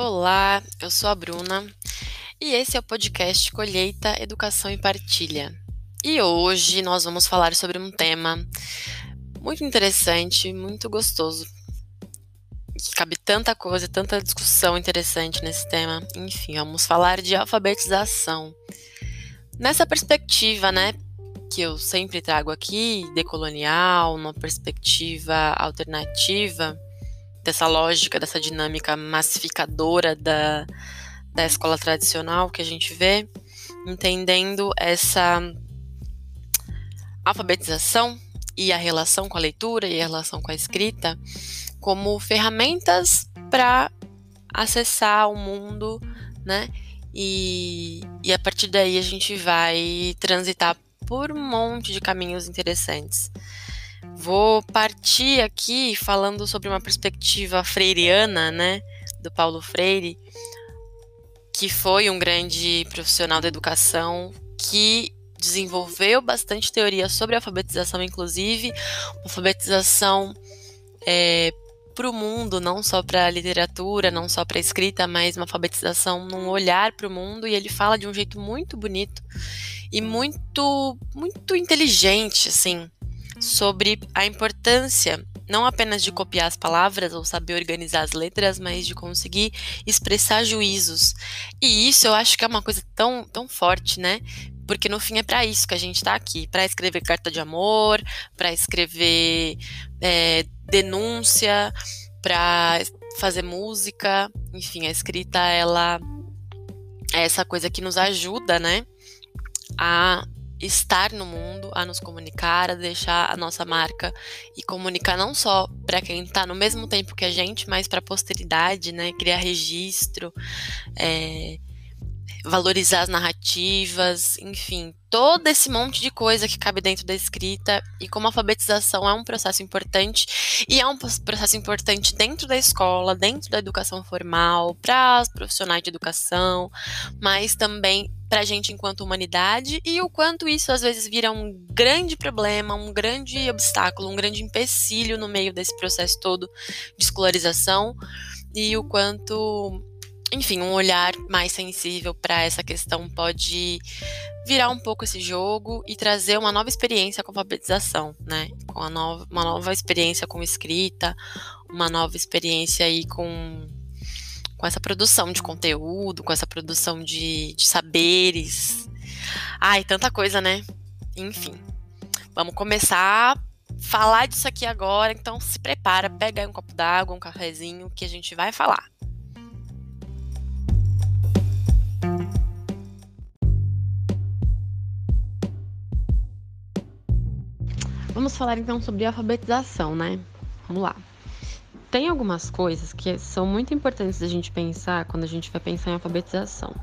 Olá, eu sou a Bruna e esse é o podcast Colheita, Educação e Partilha. E hoje nós vamos falar sobre um tema muito interessante, muito gostoso. Cabe tanta coisa, tanta discussão interessante nesse tema. Enfim, vamos falar de alfabetização. Nessa perspectiva, né, que eu sempre trago aqui, decolonial, uma perspectiva alternativa, dessa lógica, dessa dinâmica massificadora da, da escola tradicional que a gente vê, entendendo essa alfabetização e a relação com a leitura e a relação com a escrita como ferramentas para acessar o mundo, né? E, e a partir daí a gente vai transitar por um monte de caminhos interessantes. Vou partir aqui falando sobre uma perspectiva freiriana, né, do Paulo Freire, que foi um grande profissional da educação que desenvolveu bastante teoria sobre alfabetização, inclusive alfabetização é, para o mundo, não só para a literatura, não só para a escrita, mas uma alfabetização num olhar para o mundo. E ele fala de um jeito muito bonito e muito, muito inteligente, assim, sobre a importância não apenas de copiar as palavras ou saber organizar as letras, mas de conseguir expressar juízos. E isso eu acho que é uma coisa tão, tão forte, né? Porque no fim é para isso que a gente está aqui, para escrever carta de amor, para escrever é, denúncia, para fazer música, enfim, a escrita ela é essa coisa que nos ajuda, né, a estar no mundo, a nos comunicar, a deixar a nossa marca e comunicar não só para quem está no mesmo tempo que a gente, mas para a posteridade, né? Criar registro, é, valorizar as narrativas, enfim, todo esse monte de coisa que cabe dentro da escrita e como a alfabetização é um processo importante e é um processo importante dentro da escola, dentro da educação formal, para os profissionais de educação, mas também para a gente enquanto humanidade e o quanto isso às vezes vira um grande problema, um grande obstáculo, um grande empecilho no meio desse processo todo de escolarização e o quanto enfim, um olhar mais sensível para essa questão pode virar um pouco esse jogo e trazer uma nova experiência com a alfabetização, né? Com a nova, uma nova experiência com escrita, uma nova experiência aí com, com essa produção de conteúdo, com essa produção de, de saberes. Ai, tanta coisa, né? Enfim, vamos começar a falar disso aqui agora, então se prepara, pega aí um copo d'água, um cafezinho, que a gente vai falar. Vamos falar então sobre alfabetização, né? Vamos lá. Tem algumas coisas que são muito importantes da gente pensar quando a gente vai pensar em alfabetização.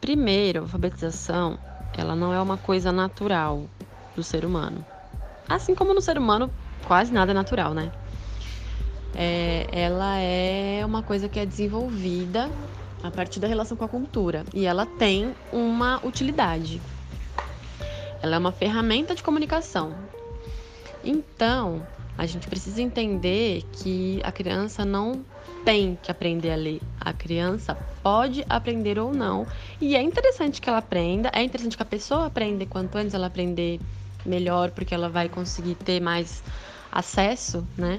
Primeiro, a alfabetização, ela não é uma coisa natural do ser humano. Assim como no ser humano, quase nada é natural, né? É, ela é uma coisa que é desenvolvida a partir da relação com a cultura e ela tem uma utilidade. Ela é uma ferramenta de comunicação. Então, a gente precisa entender que a criança não tem que aprender a ler. A criança pode aprender ou não. E é interessante que ela aprenda, é interessante que a pessoa aprenda. Quanto antes ela aprender, melhor, porque ela vai conseguir ter mais acesso, né?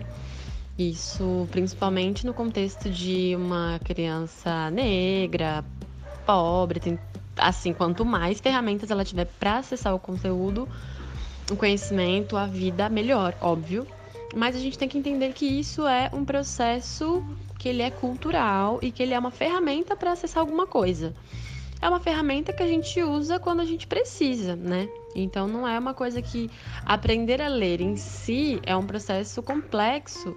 Isso principalmente no contexto de uma criança negra, pobre, tem, assim, quanto mais ferramentas ela tiver para acessar o conteúdo, o conhecimento, a vida melhor, óbvio. Mas a gente tem que entender que isso é um processo que ele é cultural e que ele é uma ferramenta para acessar alguma coisa. É uma ferramenta que a gente usa quando a gente precisa, né? Então não é uma coisa que aprender a ler em si é um processo complexo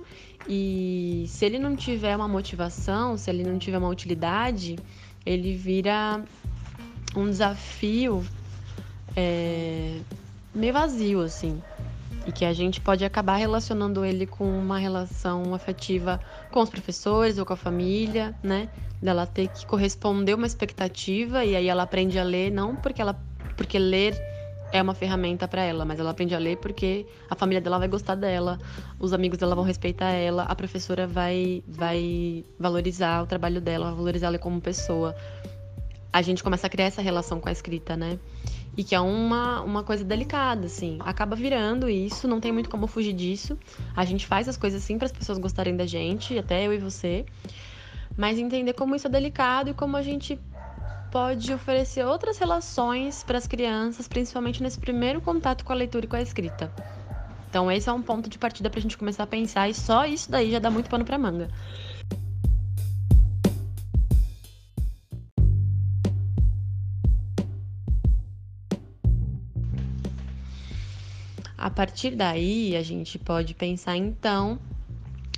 e se ele não tiver uma motivação, se ele não tiver uma utilidade, ele vira um desafio é, meio vazio, assim. E que a gente pode acabar relacionando ele com uma relação afetiva com os professores ou com a família, né? Dela ter que corresponder uma expectativa e aí ela aprende a ler, não porque ela porque ler é uma ferramenta para ela, mas ela aprende a ler porque a família dela vai gostar dela, os amigos dela vão respeitar ela, a professora vai vai valorizar o trabalho dela, vai valorizar ela como pessoa. A gente começa a criar essa relação com a escrita, né? E que é uma, uma coisa delicada, assim. Acaba virando isso, não tem muito como fugir disso. A gente faz as coisas assim para as pessoas gostarem da gente, até eu e você. Mas entender como isso é delicado e como a gente pode oferecer outras relações para as crianças, principalmente nesse primeiro contato com a leitura e com a escrita. Então, esse é um ponto de partida para a gente começar a pensar, e só isso daí já dá muito pano para manga. A partir daí, a gente pode pensar então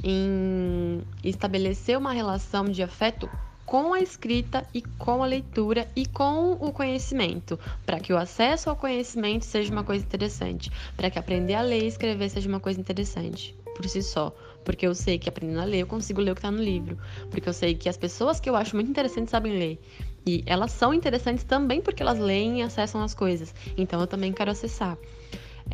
em estabelecer uma relação de afeto com a escrita e com a leitura e com o conhecimento, para que o acesso ao conhecimento seja uma coisa interessante, para que aprender a ler e escrever seja uma coisa interessante por si só, porque eu sei que aprendendo a ler eu consigo ler o que está no livro, porque eu sei que as pessoas que eu acho muito interessantes sabem ler. E elas são interessantes também porque elas leem e acessam as coisas. Então eu também quero acessar.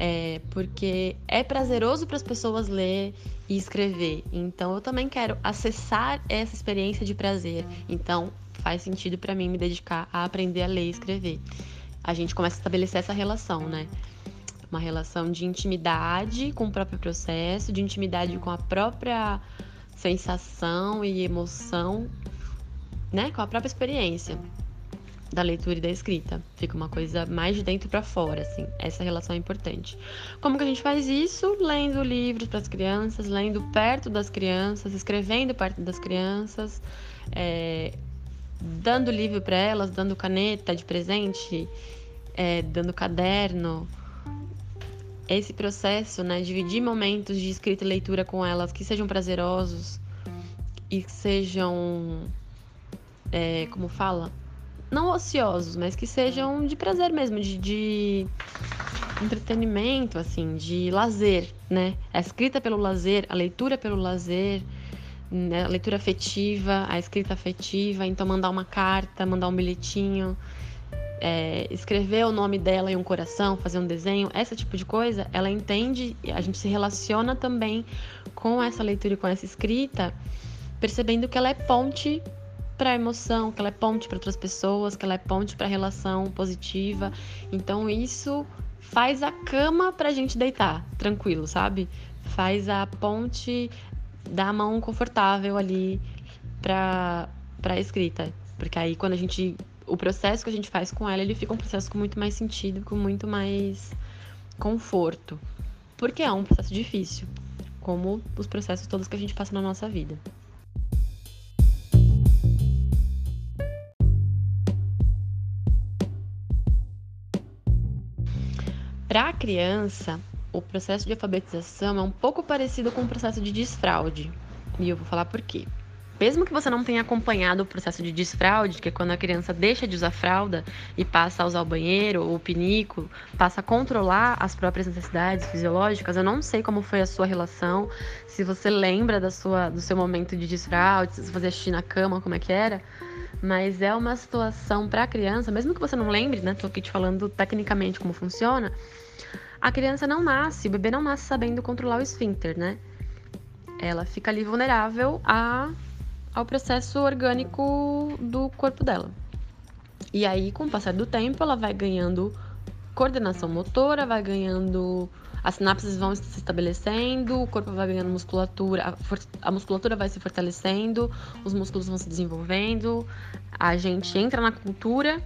É, porque é prazeroso para as pessoas ler e escrever. Então eu também quero acessar essa experiência de prazer. Então faz sentido para mim me dedicar a aprender a ler e escrever. A gente começa a estabelecer essa relação, né? Uma relação de intimidade com o próprio processo, de intimidade com a própria sensação e emoção, né? Com a própria experiência da leitura e da escrita. Fica uma coisa mais de dentro para fora, assim. Essa relação é importante. Como que a gente faz isso? Lendo livros para as crianças, lendo perto das crianças, escrevendo perto das crianças, é, dando livro para elas, dando caneta de presente, é, dando caderno. Esse processo, né, dividir momentos de escrita e leitura com elas que sejam prazerosos e que sejam, é, como fala, não ociosos, mas que sejam de prazer mesmo, de, de entretenimento, assim, de lazer, né? A escrita pelo lazer, a leitura pelo lazer, né? a leitura afetiva, a escrita afetiva, então mandar uma carta, mandar um bilhetinho, é, escrever o nome dela em um coração, fazer um desenho, esse tipo de coisa, ela entende, a gente se relaciona também com essa leitura e com essa escrita, percebendo que ela é ponte para a emoção, que ela é ponte para outras pessoas, que ela é ponte para relação positiva. Então isso faz a cama para a gente deitar, tranquilo, sabe? Faz a ponte da mão confortável ali para para a escrita, porque aí quando a gente o processo que a gente faz com ela, ele fica um processo com muito mais sentido, com muito mais conforto. Porque é um processo difícil, como os processos todos que a gente passa na nossa vida. Criança, o processo de alfabetização é um pouco parecido com o processo de desfraude. E eu vou falar por quê. Mesmo que você não tenha acompanhado o processo de desfraude, que é quando a criança deixa de usar fralda e passa a usar o banheiro ou o pinico, passa a controlar as próprias necessidades fisiológicas, eu não sei como foi a sua relação, se você lembra da sua, do seu momento de desfraude, se você fazia xixi na cama, como é que era, mas é uma situação para a criança, mesmo que você não lembre, né? Tô aqui te falando tecnicamente como funciona. A criança não nasce, o bebê não nasce sabendo controlar o esfíncter, né? Ela fica ali vulnerável a, ao processo orgânico do corpo dela. E aí, com o passar do tempo, ela vai ganhando coordenação motora, vai ganhando as sinapses vão se estabelecendo, o corpo vai ganhando musculatura, a, a, musculatura vai se fortalecendo, os músculos vão se desenvolvendo, a gente entra na cultura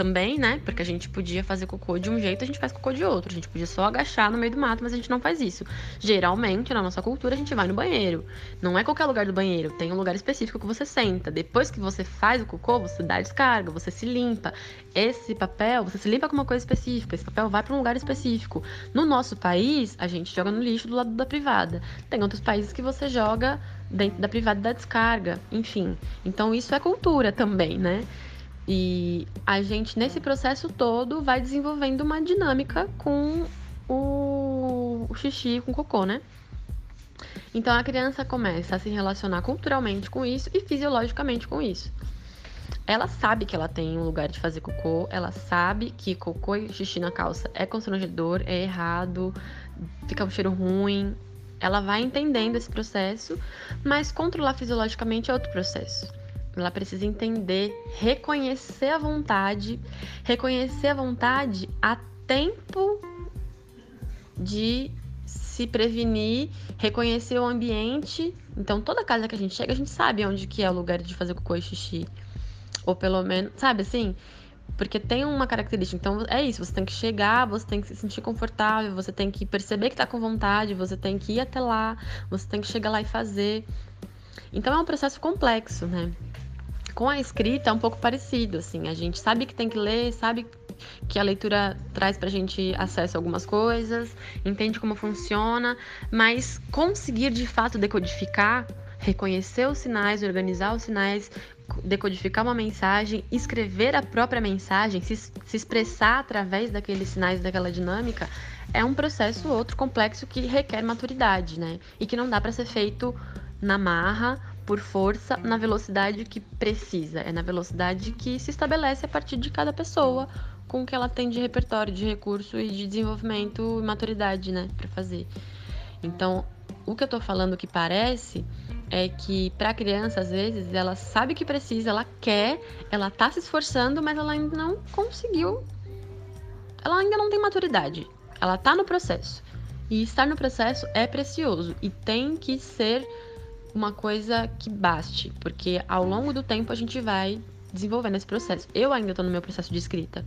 também, né? Porque a gente podia fazer cocô de um jeito, a gente faz cocô de outro. A gente podia só agachar no meio do mato, mas a gente não faz isso. Geralmente, na nossa cultura, a gente vai no banheiro. Não é qualquer lugar do banheiro, tem um lugar específico que você senta. Depois que você faz o cocô, você dá descarga, você se limpa. Esse papel, você se limpa com uma coisa específica. Esse papel vai para um lugar específico. No nosso país, a gente joga no lixo do lado da privada. Tem outros países que você joga dentro da privada da descarga, enfim. Então isso é cultura também, né? E a gente, nesse processo todo, vai desenvolvendo uma dinâmica com o, xixi, com o cocô, né? Então a criança começa a se relacionar culturalmente com isso e fisiologicamente com isso. ela sabe que ela tem um lugar de fazer cocô, ela sabe que cocô e xixi na calça é constrangedor, é errado, fica um cheiro ruim. Ela vai entendendo esse processo, mas controlar fisiologicamente é outro processo. Ela precisa entender, reconhecer a vontade, reconhecer a vontade a tempo de se prevenir, reconhecer o ambiente. Então, toda casa que a gente chega, a gente sabe onde que é o lugar de fazer cocô e xixi. Ou pelo menos, sabe assim? Porque tem uma característica. Então, é isso. Você tem que chegar, você tem que se sentir confortável, você tem que perceber que tá com vontade, você tem que ir até lá, você tem que chegar lá e fazer. Então, é um processo complexo, né? Com a escrita é um pouco parecido, assim. A gente sabe que tem que ler, sabe que a leitura traz pra gente acesso a algumas coisas, entende como funciona, mas conseguir de fato decodificar, reconhecer os sinais, organizar os sinais, decodificar uma mensagem, escrever a própria mensagem, se, se expressar através daqueles sinais, daquela dinâmica, é um processo outro complexo que requer maturidade, né? E que não dá para ser feito na marra, por força, na velocidade que precisa. É na velocidade que se estabelece a partir de cada pessoa, com o que ela tem de repertório, de recurso e de desenvolvimento e maturidade, né, para fazer. Então, o que eu tô falando que parece é que para criança, às vezes, ela sabe que precisa, ela quer, ela tá se esforçando, mas ela ainda não conseguiu. Ela ainda não tem maturidade. Ela tá no processo. E estar no processo é precioso e tem que ser uma coisa que baste, porque ao longo do tempo a gente vai desenvolvendo esse processo. Eu ainda estou no meu processo de escrita.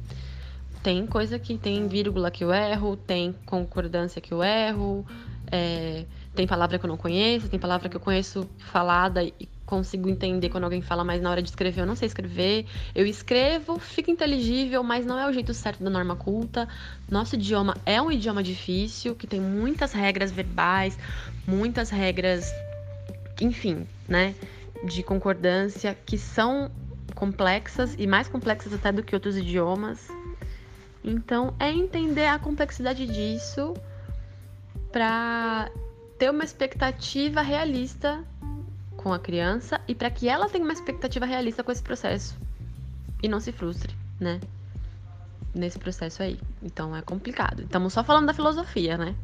Tem coisa que tem vírgula que eu erro, tem concordância que eu erro, é, tem palavra que eu não conheço, tem palavra que eu conheço falada e consigo entender quando alguém fala, mas na hora de escrever eu não sei escrever. Eu escrevo, fica inteligível, mas não é o jeito certo da norma culta. Nosso idioma é um idioma difícil, que tem muitas regras verbais, muitas regras, enfim, né, de concordância que são complexas e mais complexas até do que outros idiomas. Então, é entender a complexidade disso para ter uma expectativa realista com a criança e para que ela tenha uma expectativa realista com esse processo e não se frustre, né? Nesse processo aí. Então é complicado. Estamos só falando da filosofia, né?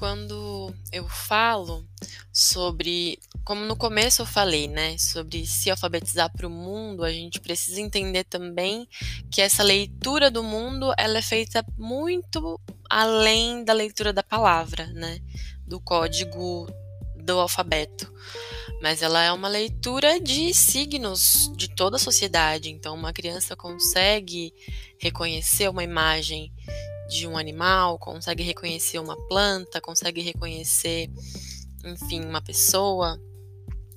Quando eu falo sobre, como no começo eu falei, né, sobre se alfabetizar para o mundo, a gente precisa entender também que essa leitura do mundo ela é feita muito além da leitura da palavra, né, do código do alfabeto. Mas ela é uma leitura de signos de toda a sociedade. Então, uma criança consegue reconhecer uma imagem de um animal, consegue reconhecer uma planta, consegue reconhecer, enfim, uma pessoa.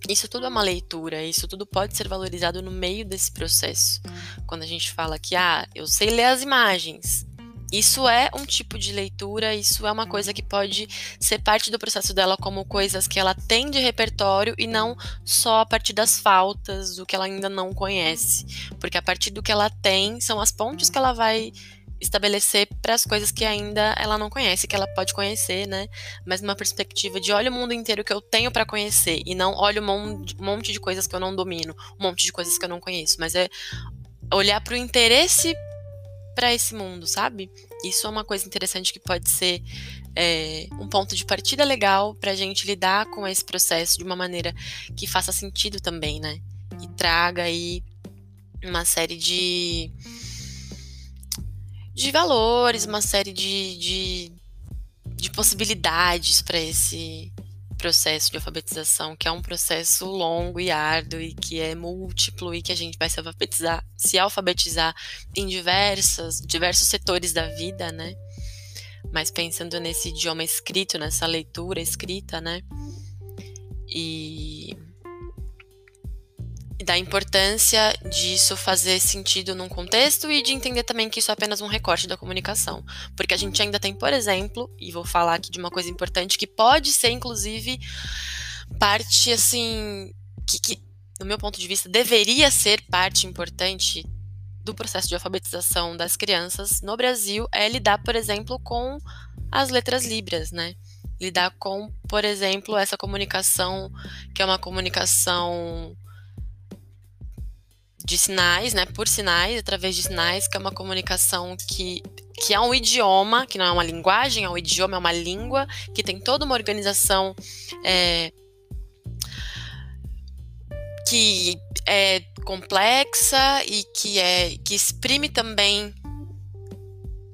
Isso tudo é uma leitura, isso tudo pode ser valorizado no meio desse processo. Quando a gente fala que, ah, eu sei ler as imagens. Isso é um tipo de leitura, isso é uma coisa que pode ser parte do processo dela como coisas que ela tem de repertório e não só a partir das faltas, do que ela ainda não conhece. Porque a partir do que ela tem, são as pontes que ela vai estabelecer para as coisas que ainda ela não conhece, que ela pode conhecer, né? Mas numa perspectiva de olha o mundo inteiro que eu tenho para conhecer e não olha um monte de coisas que eu não domino, um monte de coisas que eu não conheço, mas é olhar para o interesse para esse mundo, sabe? Isso é uma coisa interessante que pode ser é, um ponto de partida legal para a gente lidar com esse processo de uma maneira que faça sentido também, né? E traga aí uma série de de valores, uma série de, de, de possibilidades para esse processo de alfabetização, que é um processo longo e árduo e que é múltiplo e que a gente vai se alfabetizar, se alfabetizar em diversas, diversos setores da vida, né? Mas pensando nesse idioma escrito, nessa leitura escrita, né? E da importância disso fazer sentido num contexto e de entender também que isso é apenas um recorte da comunicação. Porque a gente ainda tem, por exemplo, e vou falar aqui de uma coisa importante que pode ser, inclusive, parte assim. que, que no meu ponto de vista, deveria ser parte importante do processo de alfabetização das crianças no Brasil é lidar, por exemplo, com as letras libras, né? Lidar com, por exemplo, essa comunicação que é uma comunicação de sinais, né, por sinais, através de sinais, que é uma comunicação que, que é um idioma, que não é uma linguagem, é um idioma, é uma língua, que tem toda uma organização é, que é complexa e que é que exprime também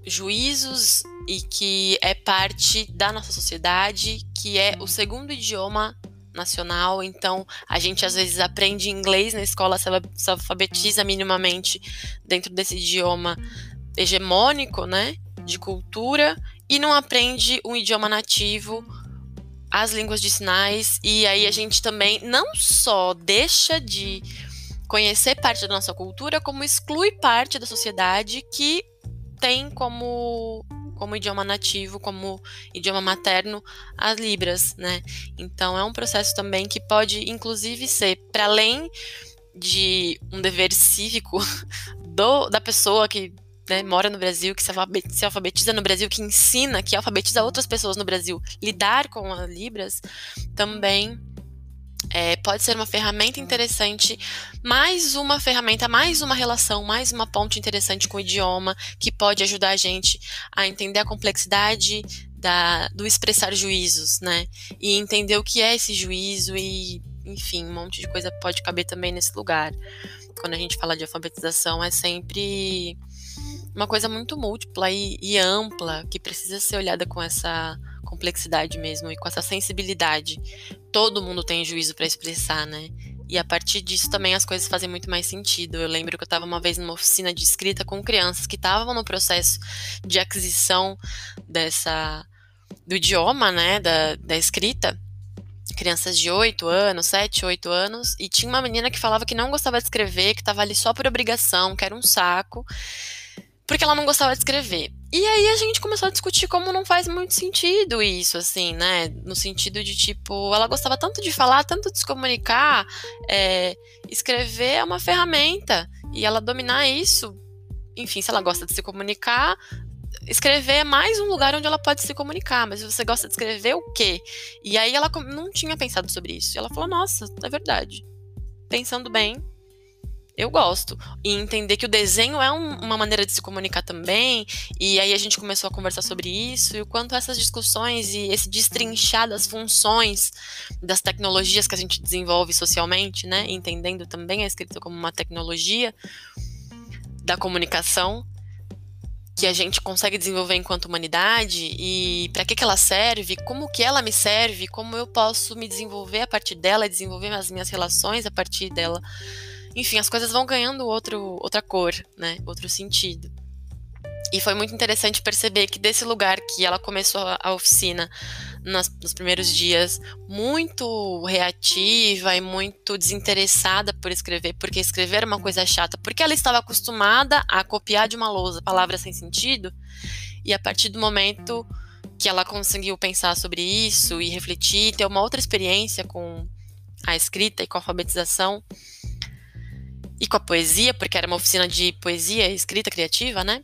juízos e que é parte da nossa sociedade, que é o segundo idioma nacional, então a gente às vezes aprende inglês na escola, se alfabetiza minimamente dentro desse idioma hegemônico, né, de cultura, e não aprende um idioma nativo, as línguas de sinais, e aí a gente também não só deixa de conhecer parte da nossa cultura, como exclui parte da sociedade que tem como como idioma nativo, como idioma materno, as libras, né? Então é um processo também que pode, inclusive, ser para além de um dever cívico do, da pessoa que né, mora no Brasil, que se alfabetiza no Brasil, que ensina, que alfabetiza outras pessoas no Brasil, lidar com as libras, também é, pode ser uma ferramenta interessante, mais uma ferramenta, mais uma relação, mais uma ponte interessante com o idioma, que pode ajudar a gente a entender a complexidade da, do expressar juízos, né? E entender o que é esse juízo e, enfim, um monte de coisa pode caber também nesse lugar. Quando a gente fala de alfabetização, é sempre uma coisa muito múltipla e, e ampla, que precisa ser olhada com essa complexidade mesmo e com essa sensibilidade. Todo mundo tem juízo para expressar, né? E a partir disso também as coisas fazem muito mais sentido. Eu lembro que eu estava uma vez numa oficina de escrita com crianças que estavam no processo de aquisição dessa do idioma, né, da, da escrita. Crianças de 8 anos, 7, 8 anos, e tinha uma menina que falava que não gostava de escrever, que estava ali só por obrigação, que era um saco porque ela não gostava de escrever. E aí a gente começou a discutir como não faz muito sentido isso, assim, né? No sentido de, tipo, ela gostava tanto de falar, tanto de se comunicar, é, escrever é uma ferramenta. E ela dominar isso, enfim, se ela gosta de se comunicar, escrever é mais um lugar onde ela pode se comunicar, mas você gosta de escrever o quê? E aí ela não tinha pensado sobre isso. E ela falou: Nossa, é verdade. Pensando bem, eu gosto. E entender que o desenho é um, uma maneira de se comunicar também. E aí a gente começou a conversar sobre isso e o quanto essas discussões e esse destrinchar das funções das tecnologias que a gente desenvolve socialmente, né? Entendendo também a escrita como uma tecnologia da comunicação que a gente consegue desenvolver enquanto humanidade e para que, que ela serve, como que ela me serve, como eu posso me desenvolver a partir dela, desenvolver as minhas relações a partir dela enfim, as coisas vão ganhando outro, outra cor, né? Outro sentido. E foi muito interessante perceber que desse lugar que ela começou a oficina nas, nos primeiros dias, muito reativa e muito desinteressada por escrever, porque escrever era uma coisa chata, porque ela estava acostumada a copiar de uma lousa palavras sem sentido, e a partir do momento que ela conseguiu pensar sobre isso e refletir, ter uma outra experiência com a escrita e com a alfabetização, e com a poesia, porque era uma oficina de poesia, escrita criativa, né?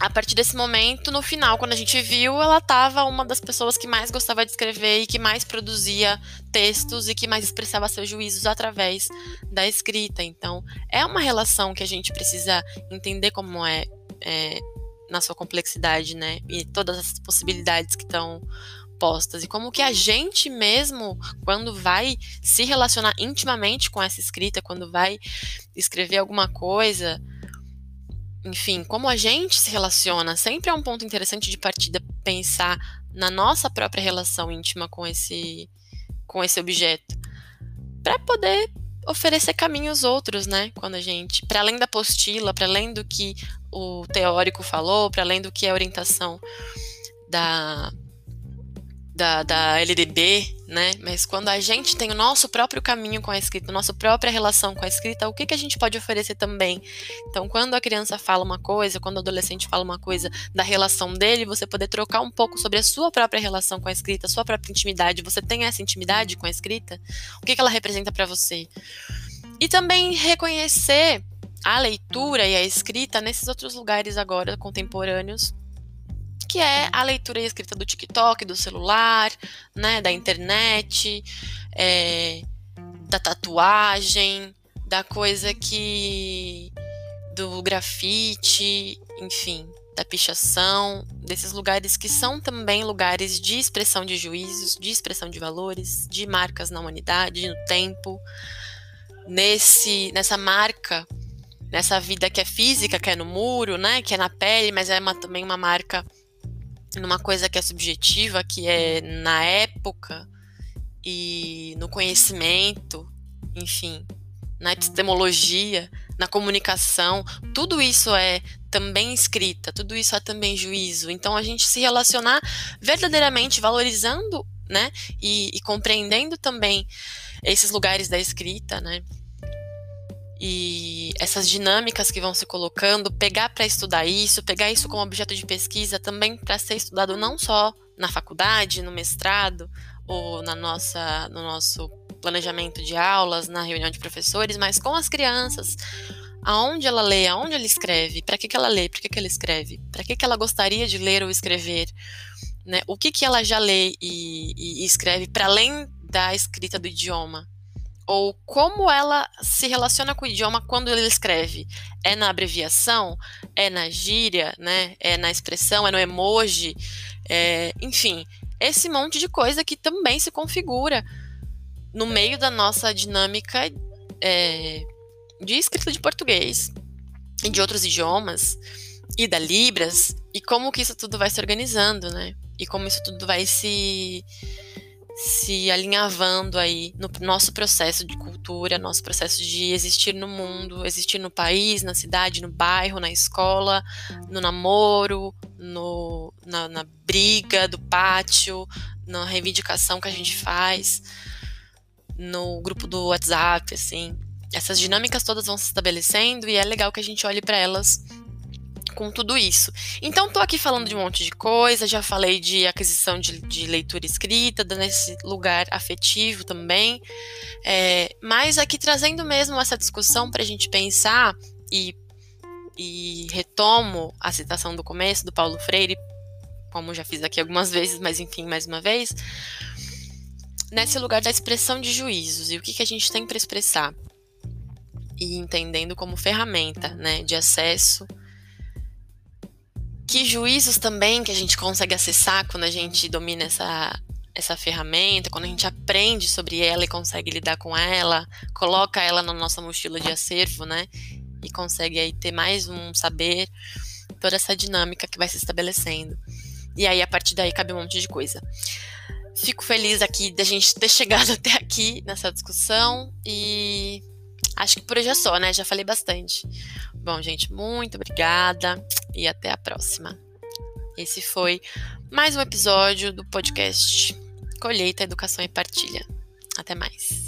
A partir desse momento, no final, quando a gente viu, ela estava uma das pessoas que mais gostava de escrever e que mais produzia textos e que mais expressava seus juízos através da escrita. Então, é uma relação que a gente precisa entender como é, é na sua complexidade, né? E todas as possibilidades que estão e como que a gente mesmo, quando vai se relacionar intimamente com essa escrita, quando vai escrever alguma coisa, enfim, como a gente se relaciona, sempre é um ponto interessante de partida pensar na nossa própria relação íntima com esse com esse objeto, para poder oferecer caminhos outros, né? Quando a gente, para além da apostila, para além do que o teórico falou, para além do que é a orientação da da, da LDB, né? Mas quando a gente tem o nosso próprio caminho com a escrita, a nossa própria relação com a escrita, o que, que a gente pode oferecer também? Então, quando a criança fala uma coisa, quando o adolescente fala uma coisa da relação dele, você poder trocar um pouco sobre a sua própria relação com a escrita, a sua própria intimidade. Você tem essa intimidade com a escrita? O que, que ela representa para você? E também reconhecer a leitura e a escrita nesses outros lugares agora contemporâneos, que é a leitura e escrita do TikTok, do celular, né, da internet, é, da tatuagem, da coisa que do grafite, enfim, da pichação, desses lugares que são também lugares de expressão de juízos, de expressão de valores, de marcas na humanidade, no tempo, nesse nessa marca, nessa vida que é física, que é no muro, né, que é na pele, mas é uma, também uma marca numa coisa que é subjetiva, que é na época e no conhecimento, enfim, na epistemologia, na comunicação, tudo isso é também escrita, tudo isso é também juízo. Então a gente se relacionar verdadeiramente valorizando, né, e, e compreendendo também esses lugares da escrita, né, e essas dinâmicas que vão se colocando, pegar para estudar isso, pegar isso como objeto de pesquisa também para ser estudado não só na faculdade, no mestrado ou na nossa, no nosso planejamento de aulas, na reunião de professores, mas com as crianças. Aonde ela lê, aonde ela escreve, para que, que ela lê, para que, que ela escreve, para que, que ela gostaria de ler ou escrever, né? o que, que ela já lê e, e, e escreve para além da escrita do idioma, ou como ela se relaciona com o idioma quando ele escreve. É na abreviação? É na gíria? Né? É na expressão? É no emoji? É, enfim, esse monte de coisa que também se configura no meio da nossa dinâmica é, de escrita de português e de outros idiomas e da Libras e como que isso tudo vai se organizando, né? E como isso tudo vai se se alinhavando aí no nosso processo de cultura, nosso processo de existir no mundo, existir no país, na cidade, no bairro, na escola, no namoro, no, na, na briga do pátio, na reivindicação que a gente faz no grupo do WhatsApp, assim. Essas dinâmicas todas vão se estabelecendo e é legal que a gente olhe para elas com tudo isso. Então, tô aqui falando de um monte de coisa, já falei de aquisição de, de leitura escrita, nesse lugar afetivo também, é, mas aqui trazendo mesmo essa discussão para a gente pensar e, e retomo a citação do começo do Paulo Freire, como já fiz aqui algumas vezes, mas enfim, mais uma vez, nesse lugar da expressão de juízos e o que, que a gente tem para expressar. E entendendo como ferramenta né, de acesso. Que juízos também que a gente consegue acessar quando a gente domina essa, essa ferramenta, quando a gente aprende sobre ela e consegue lidar com ela, coloca ela na nossa mochila de acervo, né? E consegue aí ter mais um saber, toda essa dinâmica que vai se estabelecendo. E aí, a partir daí, cabe um monte de coisa. Fico feliz aqui da gente ter chegado até aqui nessa discussão e acho que por hoje é só, né? Já falei bastante. Bom, gente, muito obrigada e até a próxima. Esse foi mais um episódio do podcast Colheita, Educação e Partilha. Até mais.